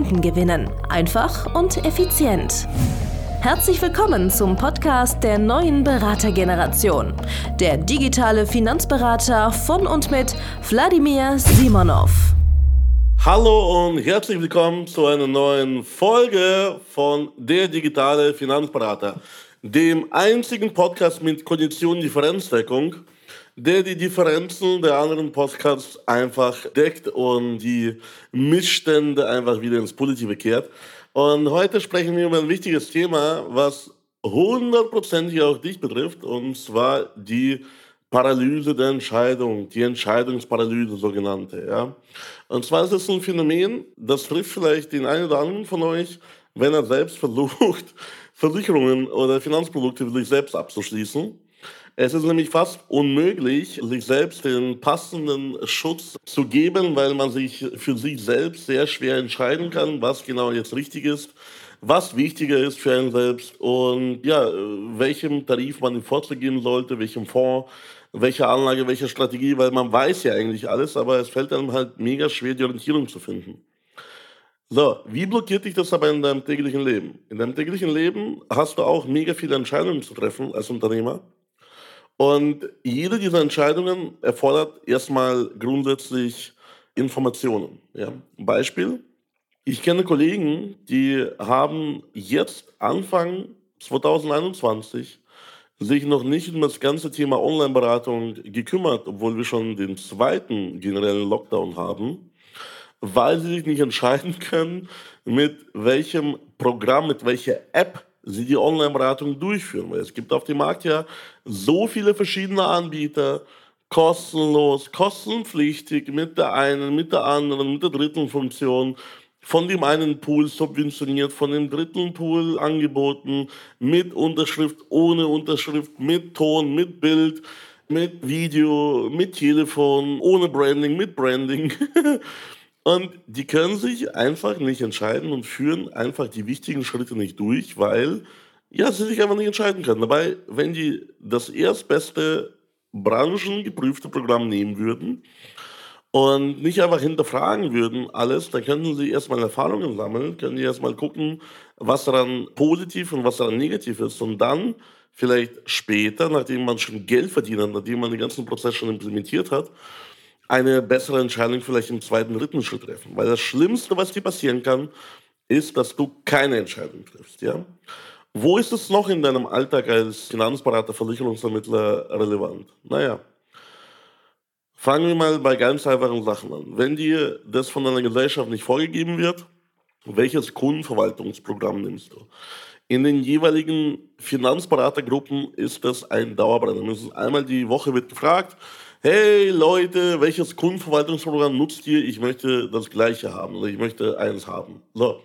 Kunden gewinnen. Einfach und effizient. Herzlich willkommen zum Podcast der neuen Beratergeneration. Der digitale Finanzberater von und mit Wladimir Simonov. Hallo und herzlich willkommen zu einer neuen Folge von Der digitale Finanzberater, dem einzigen Podcast mit Kondition-Differenzdeckung der die Differenzen der anderen Podcasts einfach deckt und die Missstände einfach wieder ins Positive kehrt. Und heute sprechen wir über ein wichtiges Thema, was hundertprozentig auch dich betrifft, und zwar die Paralyse der Entscheidung, die Entscheidungsparalyse sogenannte. Ja? Und zwar ist es ein Phänomen, das trifft vielleicht den einen oder anderen von euch, wenn er selbst versucht, Versicherungen oder Finanzprodukte für sich selbst abzuschließen. Es ist nämlich fast unmöglich, sich selbst den passenden Schutz zu geben, weil man sich für sich selbst sehr schwer entscheiden kann, was genau jetzt richtig ist, was wichtiger ist für einen selbst und ja, welchem Tarif man vorzugeben sollte, welchem Fonds, welche Anlage, welche Strategie, weil man weiß ja eigentlich alles, aber es fällt einem halt mega schwer, die Orientierung zu finden. So, wie blockiert dich das aber in deinem täglichen Leben? In deinem täglichen Leben hast du auch mega viele Entscheidungen zu treffen als Unternehmer. Und jede dieser Entscheidungen erfordert erstmal grundsätzlich Informationen. Ja. Beispiel, ich kenne Kollegen, die haben jetzt Anfang 2021 sich noch nicht um das ganze Thema Online-Beratung gekümmert, obwohl wir schon den zweiten generellen Lockdown haben, weil sie sich nicht entscheiden können, mit welchem Programm, mit welcher App sie die Online-Beratung durchführen. Weil es gibt auf dem Markt ja so viele verschiedene Anbieter, kostenlos, kostenpflichtig, mit der einen, mit der anderen, mit der dritten Funktion, von dem einen Pool subventioniert, von dem dritten Pool angeboten, mit Unterschrift, ohne Unterschrift, mit Ton, mit Bild, mit Video, mit Telefon, ohne Branding, mit Branding. Und die können sich einfach nicht entscheiden und führen einfach die wichtigen Schritte nicht durch, weil ja, sie sich einfach nicht entscheiden können. Dabei, wenn die das erstbeste branchengeprüfte Programm nehmen würden und nicht einfach hinterfragen würden alles, dann könnten sie erstmal Erfahrungen sammeln, können die erstmal gucken, was daran positiv und was daran negativ ist und dann vielleicht später, nachdem man schon Geld verdient hat, nachdem man den ganzen Prozess schon implementiert hat, eine bessere Entscheidung vielleicht im zweiten, dritten Schritt treffen. Weil das Schlimmste, was dir passieren kann, ist, dass du keine Entscheidung triffst. Ja? Wo ist es noch in deinem Alltag als Finanzberater, Versicherungsvermittler relevant? Naja, fangen wir mal bei ganz einfachen Sachen an. Wenn dir das von deiner Gesellschaft nicht vorgegeben wird, welches Kundenverwaltungsprogramm nimmst du? In den jeweiligen Finanzberatergruppen ist das ein Dauerbrenner. Einmal die Woche wird gefragt, hey Leute, welches Kundenverwaltungsprogramm nutzt ihr? Ich möchte das gleiche haben oder ich möchte eins haben. So.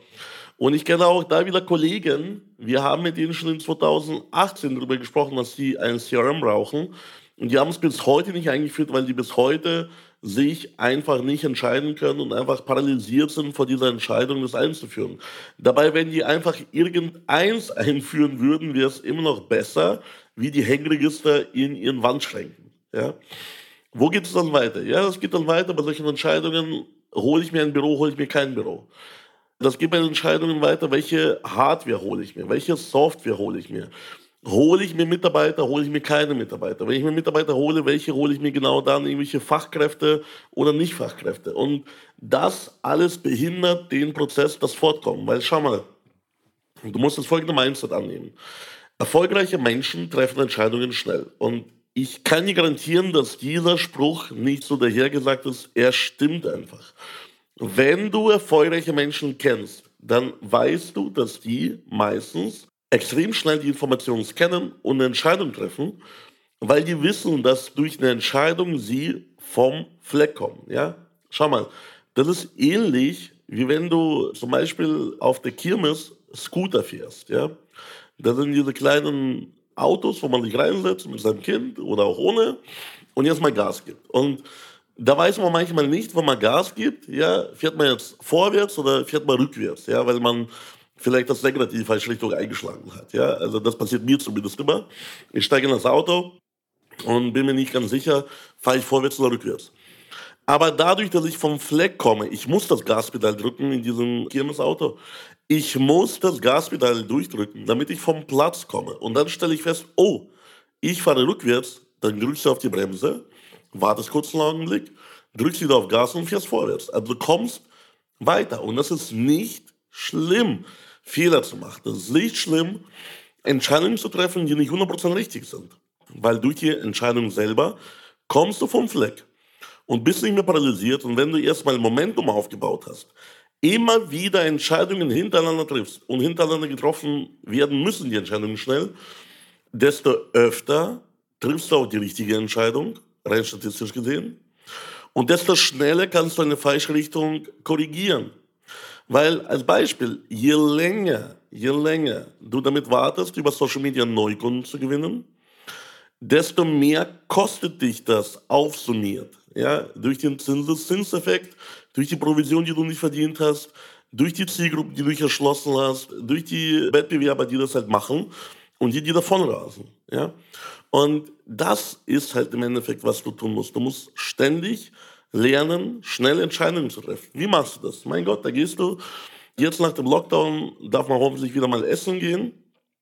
Und ich kenne auch da wieder Kollegen, wir haben mit denen schon in 2018 darüber gesprochen, dass sie ein CRM brauchen. Und die haben es bis heute nicht eingeführt, weil die bis heute sich einfach nicht entscheiden können und einfach paralysiert sind vor dieser Entscheidung, das einzuführen. Dabei, wenn die einfach irgendeins einführen würden, wäre es immer noch besser, wie die Hängeregister in ihren Wandschränken. Ja? Wo geht es dann weiter? Ja, es geht dann weiter bei solchen Entscheidungen, hole ich mir ein Büro, hole ich mir kein Büro. Das geht bei den Entscheidungen weiter, welche Hardware hole ich mir, welche Software hole ich mir. Hole ich mir Mitarbeiter, hole ich mir keine Mitarbeiter. Wenn ich mir Mitarbeiter hole, welche hole ich mir genau dann? Irgendwelche Fachkräfte oder nicht Fachkräfte. Und das alles behindert den Prozess, das Fortkommen. Weil schau mal, du musst das folgende Mindset annehmen. Erfolgreiche Menschen treffen Entscheidungen schnell. Und ich kann dir garantieren, dass dieser Spruch nicht so dahergesagt ist, er stimmt einfach. Wenn du erfolgreiche Menschen kennst, dann weißt du, dass die meistens extrem schnell die Informationen scannen und eine Entscheidung treffen, weil die wissen, dass durch eine Entscheidung sie vom Fleck kommen. Ja? Schau mal, das ist ähnlich wie wenn du zum Beispiel auf der Kirmes Scooter fährst. Ja? Da sind diese kleinen Autos, wo man sich reinsetzt mit seinem Kind oder auch ohne und jetzt mal Gas gibt. Und da weiß man manchmal nicht, wenn man Gas gibt, ja, fährt man jetzt vorwärts oder fährt man rückwärts, ja, weil man vielleicht das Lenkrad in die falsche Richtung eingeschlagen hat. Ja, also das passiert mir zumindest immer. Ich steige in das Auto und bin mir nicht ganz sicher, fahre ich vorwärts oder rückwärts. Aber dadurch, dass ich vom Fleck komme, ich muss das Gaspedal drücken in diesem Kirmes-Auto. Ich muss das Gaspedal durchdrücken, damit ich vom Platz komme. Und dann stelle ich fest, oh, ich fahre rückwärts, dann drückst du auf die Bremse, wartest kurz einen Augenblick, drückst wieder auf Gas und fährst vorwärts. Also du kommst weiter. Und das ist nicht schlimm, Fehler zu machen. Das ist nicht schlimm, Entscheidungen zu treffen, die nicht 100% richtig sind. Weil durch die Entscheidung selber kommst du vom Fleck und bist nicht mehr paralysiert. Und wenn du erstmal Momentum aufgebaut hast, immer wieder Entscheidungen hintereinander triffst und hintereinander getroffen werden müssen, die Entscheidungen schnell, desto öfter triffst du auch die richtige Entscheidung, rein statistisch gesehen. Und desto schneller kannst du eine falsche Richtung korrigieren. Weil als Beispiel, je länger, je länger du damit wartest, über Social Media Neukunden zu gewinnen, desto mehr kostet dich das aufsummiert. Ja, durch den Zinseszinseffekt, durch die Provision, die du nicht verdient hast, durch die Zielgruppen, die du nicht erschlossen hast, durch die Wettbewerber, die das halt machen und die, die davon rasen. Ja? Und das ist halt im Endeffekt, was du tun musst. Du musst ständig lernen, schnell Entscheidungen zu treffen. Wie machst du das? Mein Gott, da gehst du. Jetzt nach dem Lockdown darf man hoffentlich wieder mal essen gehen.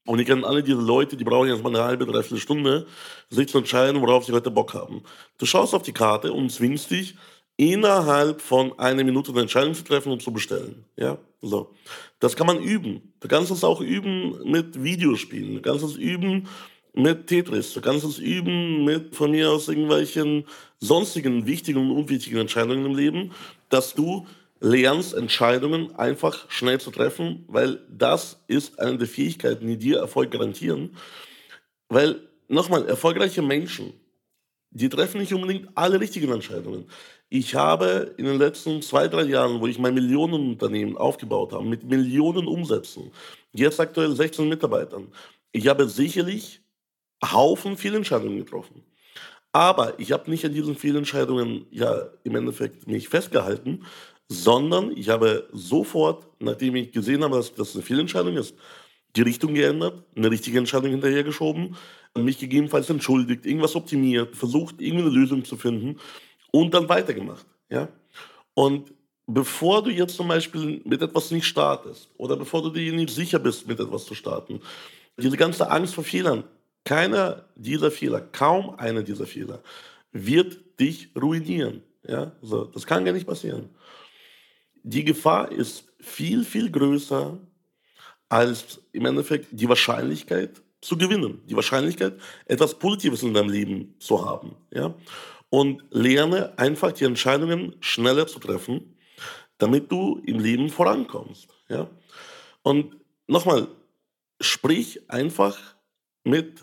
Und ich kenne alle diese Leute, die brauchen jetzt mal eine halbe, dreiviertel Stunde, sich zu entscheiden, worauf sie heute Bock haben. Du schaust auf die Karte und zwingst dich, innerhalb von einer Minute eine Entscheidung zu treffen und zu bestellen. Ja, so. Das kann man üben. Du kannst es auch üben mit Videospielen. Du kannst es üben mit Tetris. Du kannst es üben mit von mir aus irgendwelchen sonstigen wichtigen und unwichtigen Entscheidungen im Leben, dass du lernst, Entscheidungen einfach schnell zu treffen, weil das ist eine der Fähigkeiten, die dir Erfolg garantieren. Weil, nochmal, erfolgreiche Menschen, die treffen nicht unbedingt alle richtigen Entscheidungen. Ich habe in den letzten zwei, drei Jahren, wo ich mein Millionenunternehmen aufgebaut habe, mit Millionen Umsätzen, jetzt aktuell 16 Mitarbeitern, ich habe sicherlich Haufen Fehlentscheidungen getroffen. Aber ich habe nicht an diesen Fehlentscheidungen ja im Endeffekt mich festgehalten, sondern ich habe sofort, nachdem ich gesehen habe, dass das eine Fehlentscheidung ist, die Richtung geändert, eine richtige Entscheidung hinterhergeschoben, mich gegebenenfalls entschuldigt, irgendwas optimiert, versucht, irgendeine Lösung zu finden und dann weitergemacht. Ja? Und bevor du jetzt zum Beispiel mit etwas nicht startest oder bevor du dir nicht sicher bist, mit etwas zu starten, diese ganze Angst vor Fehlern, keiner dieser Fehler, kaum einer dieser Fehler wird dich ruinieren. Ja? So, das kann gar nicht passieren die Gefahr ist viel, viel größer als im Endeffekt die Wahrscheinlichkeit zu gewinnen, die Wahrscheinlichkeit, etwas Positives in deinem Leben zu haben. Ja? Und lerne einfach die Entscheidungen schneller zu treffen, damit du im Leben vorankommst. Ja? Und nochmal, sprich einfach mit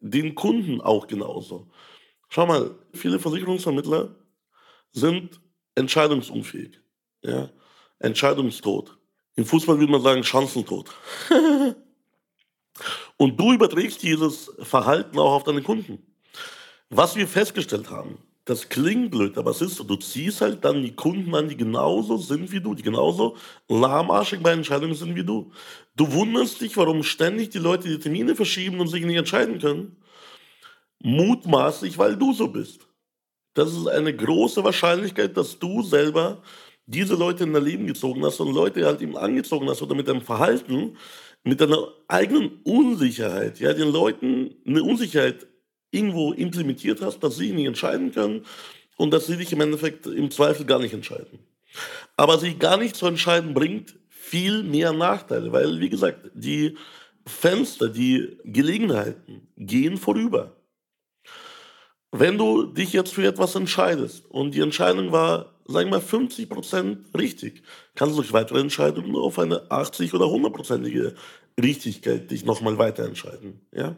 den Kunden auch genauso. Schau mal, viele Versicherungsvermittler sind entscheidungsunfähig. Ja? Entscheidungstod. Im Fußball würde man sagen Chancentod. Und du überträgst dieses Verhalten auch auf deine Kunden. Was wir festgestellt haben, das klingt blöd, aber es ist so, du ziehst halt dann die Kunden an, die genauso sind wie du, die genauso lahmarschig bei Entscheidungen sind wie du. Du wunderst dich, warum ständig die Leute die Termine verschieben und sich nicht entscheiden können. Mutmaßlich, weil du so bist. Das ist eine große Wahrscheinlichkeit, dass du selber diese Leute in dein Leben gezogen hast und Leute halt eben angezogen hast oder mit deinem Verhalten, mit deiner eigenen Unsicherheit, ja, den Leuten eine Unsicherheit irgendwo implementiert hast, dass sie nicht entscheiden können und dass sie dich im Endeffekt im Zweifel gar nicht entscheiden. Aber sich gar nicht zu entscheiden bringt viel mehr Nachteile, weil, wie gesagt, die Fenster, die Gelegenheiten gehen vorüber. Wenn du dich jetzt für etwas entscheidest und die Entscheidung war sagen wir mal, 50 Prozent richtig, kannst du durch weitere Entscheidungen auf eine 80 oder 100-prozentige Richtigkeit dich nochmal weiter entscheiden. Ja?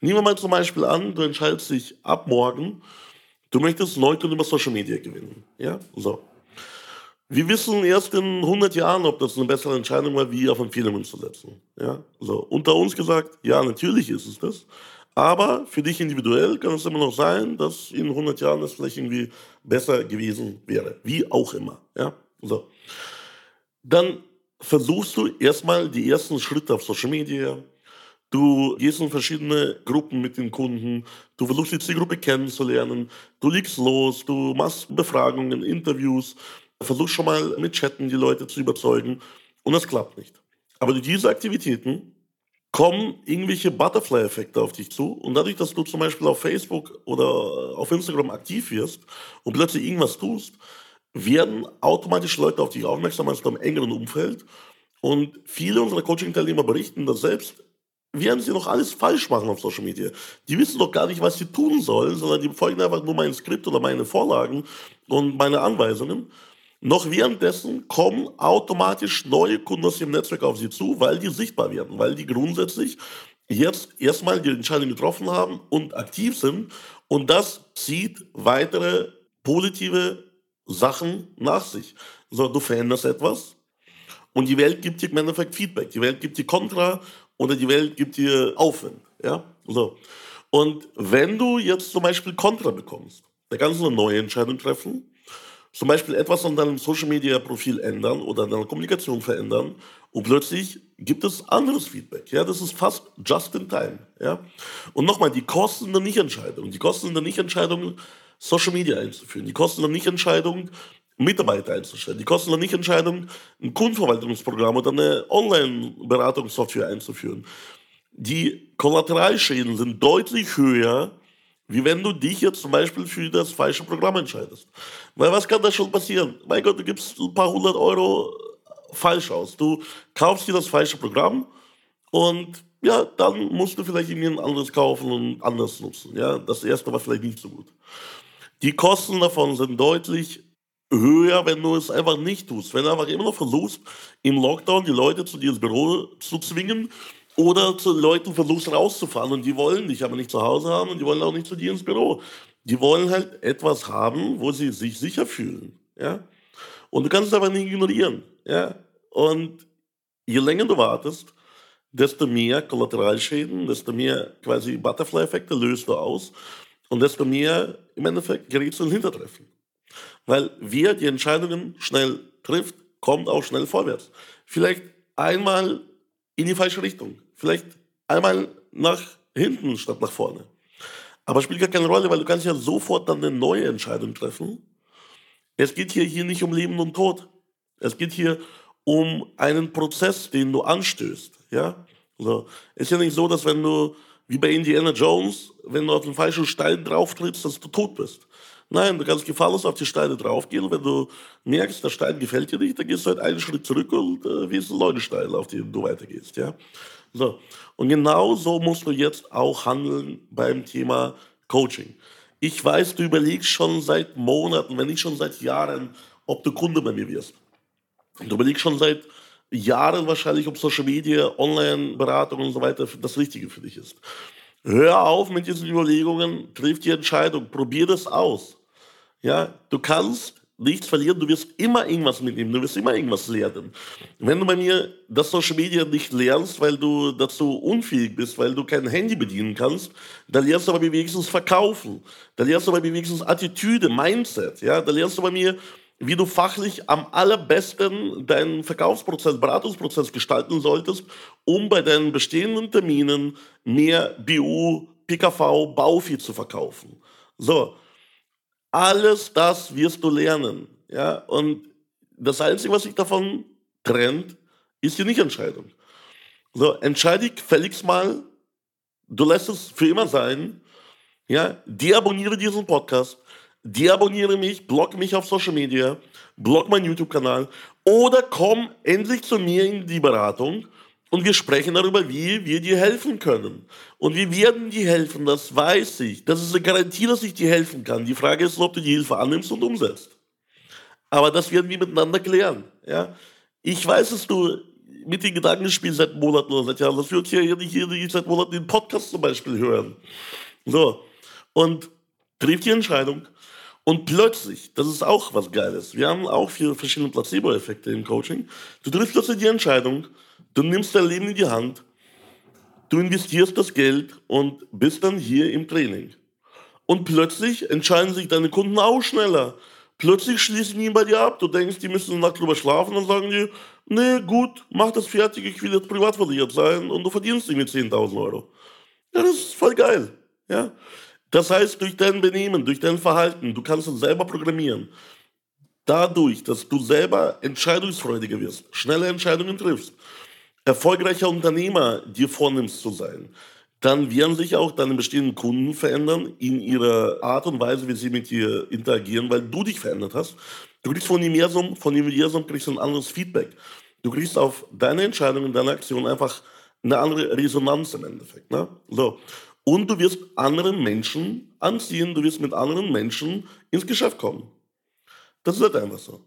Nehmen wir mal zum Beispiel an, du entscheidest dich ab morgen, du möchtest Neukunden über Social Media gewinnen. Ja? So. Wir wissen erst in 100 Jahren, ob das eine bessere Entscheidung war, wie auf Film zu setzen. Ja? So, unter uns gesagt, ja, natürlich ist es das. Aber für dich individuell kann es immer noch sein, dass in 100 Jahren es vielleicht irgendwie besser gewesen wäre. Wie auch immer. Ja? So. Dann versuchst du erstmal die ersten Schritte auf Social Media. Du gehst in verschiedene Gruppen mit den Kunden. Du versuchst die Zielgruppe kennenzulernen. Du legst los. Du machst Befragungen, Interviews. Versuchst schon mal mit Chatten die Leute zu überzeugen. Und das klappt nicht. Aber durch diese Aktivitäten kommen irgendwelche Butterfly-Effekte auf dich zu. Und dadurch, dass du zum Beispiel auf Facebook oder auf Instagram aktiv wirst und plötzlich irgendwas tust, werden automatisch Leute auf dich aufmerksam aus deinem engeren Umfeld. Und viele unserer Coaching-Teilnehmer berichten, dass selbst während sie noch alles falsch machen auf Social Media. Die wissen doch gar nicht, was sie tun sollen, sondern die folgen einfach nur mein Skript oder meine Vorlagen und meine Anweisungen. Noch währenddessen kommen automatisch neue Kunden aus ihrem Netzwerk auf sie zu, weil die sichtbar werden, weil die grundsätzlich jetzt erstmal die Entscheidung getroffen haben und aktiv sind. Und das zieht weitere positive Sachen nach sich. So, du veränderst etwas und die Welt gibt dir im Endeffekt Feedback. Die Welt gibt dir Kontra oder die Welt gibt dir Aufwind. Ja? So. Und wenn du jetzt zum Beispiel Kontra bekommst, dann kannst du eine neue Entscheidung treffen zum Beispiel etwas an deinem Social Media Profil ändern oder deine Kommunikation verändern und plötzlich gibt es anderes Feedback. Ja, das ist fast just in time. Ja, und nochmal, die Kosten der Nichtentscheidung, die Kosten der Nichtentscheidung, Social Media einzuführen, die Kosten der Nichtentscheidung, Mitarbeiter einzustellen, die Kosten der Nichtentscheidung, ein Kundenverwaltungsprogramm oder eine Online-Beratungssoftware einzuführen. Die Kollateralschäden sind deutlich höher wie wenn du dich jetzt zum Beispiel für das falsche Programm entscheidest. Weil was kann da schon passieren? Mein Gott, du gibst ein paar hundert Euro falsch aus. Du kaufst dir das falsche Programm und ja, dann musst du vielleicht irgendwie ein anderes kaufen und anders nutzen. Ja, das erste war vielleicht nicht so gut. Die Kosten davon sind deutlich höher, wenn du es einfach nicht tust. Wenn du einfach immer noch versuchst, im Lockdown die Leute zu dir ins Büro zu zwingen oder zu Leuten versuchst rauszufahren und die wollen dich aber nicht zu Hause haben und die wollen auch nicht zu dir ins Büro. Die wollen halt etwas haben, wo sie sich sicher fühlen. Ja? Und du kannst es aber nicht ignorieren. Ja? Und je länger du wartest, desto mehr Kollateralschäden, desto mehr quasi Butterfly-Effekte löst du aus und desto mehr im Endeffekt gerätst du in Hintertreffen. Weil wer die Entscheidungen schnell trifft, kommt auch schnell vorwärts. Vielleicht einmal in die falsche Richtung. Vielleicht einmal nach hinten statt nach vorne. Aber spielt gar keine Rolle, weil du kannst ja sofort dann eine neue Entscheidung treffen. Es geht hier, hier nicht um Leben und Tod. Es geht hier um einen Prozess, den du anstößt. Ja? Also, ist ja nicht so, dass wenn du, wie bei Indiana Jones, wenn du auf den falschen Stein drauf trittst, dass du tot bist. Nein, du kannst gefahrlos auf die Steine draufgehen wenn du merkst, der Stein gefällt dir nicht, dann gehst du halt einen Schritt zurück und äh, wählst einen neuen Stein, auf den du weitergehst. Ja? So. Und genau so musst du jetzt auch handeln beim Thema Coaching. Ich weiß, du überlegst schon seit Monaten, wenn nicht schon seit Jahren, ob du Kunde bei mir wirst. Du überlegst schon seit Jahren wahrscheinlich, ob Social Media, Online-Beratung und so weiter das Richtige für dich ist. Hör auf mit diesen Überlegungen, triff die Entscheidung, probier das aus. Ja, du kannst nichts verlieren, du wirst immer irgendwas mitnehmen, du wirst immer irgendwas lernen. Wenn du bei mir das Social Media nicht lernst, weil du dazu unfähig bist, weil du kein Handy bedienen kannst, dann lernst du aber wenigstens verkaufen. Dann lernst du bei mir wenigstens Attitüde, Mindset. Ja, dann lernst du bei mir, wie du fachlich am allerbesten deinen Verkaufsprozess, Beratungsprozess gestalten solltest, um bei deinen bestehenden Terminen mehr BU, PKV, Bauvieh zu verkaufen. So, alles das wirst du lernen. Ja? Und das Einzige, was sich davon trennt, ist die Nichtentscheidung. So, entscheide ich fälligst mal, du lässt es für immer sein, ja, deabonniere diesen Podcast, deabonniere mich, block mich auf Social Media, block meinen YouTube-Kanal oder komm endlich zu mir in die Beratung und wir sprechen darüber, wie wir dir helfen können. Und wir werden dir helfen, das weiß ich. Das ist eine Garantie, dass ich dir helfen kann. Die Frage ist, ob du die Hilfe annimmst und umsetzt. Aber das werden wir miteinander klären. Ja? Ich weiß, dass du mit den Gedanken spielst seit Monaten oder seit Jahren, dass wir uns hier nicht, hier nicht seit Monaten den Podcast zum Beispiel hören. So. Und triff die Entscheidung Und plötzlich, das ist auch was Geiles, wir haben auch viele verschiedene Placebo-Effekte im Coaching. Du triffst plötzlich die Entscheidung, du nimmst dein Leben in die Hand, du investierst das Geld und bist dann hier im Training. Und plötzlich entscheiden sich deine Kunden auch schneller. Plötzlich schließen die bei dir ab. Du denkst, die müssen eine drüber schlafen und sagen die, nee, gut, mach das fertig, ich will jetzt privat versichert sein und du verdienst irgendwie 10.000 Euro. Ja, das ist voll geil. Ja? Das heißt, durch dein Benehmen, durch dein Verhalten, du kannst es selber programmieren. Dadurch, dass du selber entscheidungsfreudiger wirst, schnelle Entscheidungen triffst, erfolgreicher Unternehmer dir vornimmst zu sein, dann werden sich auch deine bestehenden Kunden verändern in ihrer Art und Weise, wie sie mit dir interagieren, weil du dich verändert hast. Du kriegst von Universum, von Universum kriegst ein anderes Feedback. Du kriegst auf deine Entscheidungen, deine Aktion einfach eine andere Resonanz im Endeffekt. Ne? So. Und du wirst anderen Menschen anziehen, du wirst mit anderen Menschen ins Geschäft kommen. Das ist halt einfach so.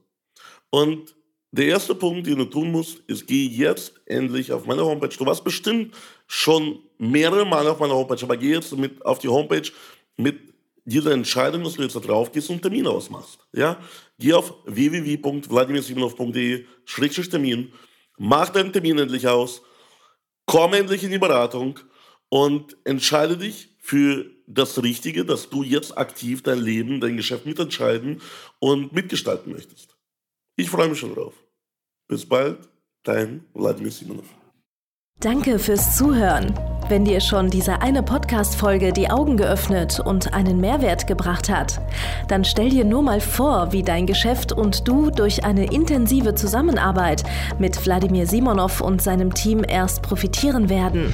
Und der erste Punkt, den du tun musst, ist, geh jetzt endlich auf meine Homepage. Du warst bestimmt schon mehrere Male auf meiner Homepage, aber geh jetzt mit auf die Homepage mit dieser Entscheidung, dass du jetzt da drauf gehst und Termin ausmachst. Ja? Geh auf www.vladimirsimonov.de-termin, mach deinen Termin endlich aus, komm endlich in die Beratung und entscheide dich für das Richtige, dass du jetzt aktiv dein Leben, dein Geschäft mitentscheiden und mitgestalten möchtest. Ich freue mich schon drauf. Bis bald, dein Wladimir Simonov. Danke fürs Zuhören. Wenn dir schon diese eine Podcast-Folge die Augen geöffnet und einen Mehrwert gebracht hat, dann stell dir nur mal vor, wie dein Geschäft und du durch eine intensive Zusammenarbeit mit Wladimir Simonov und seinem Team erst profitieren werden.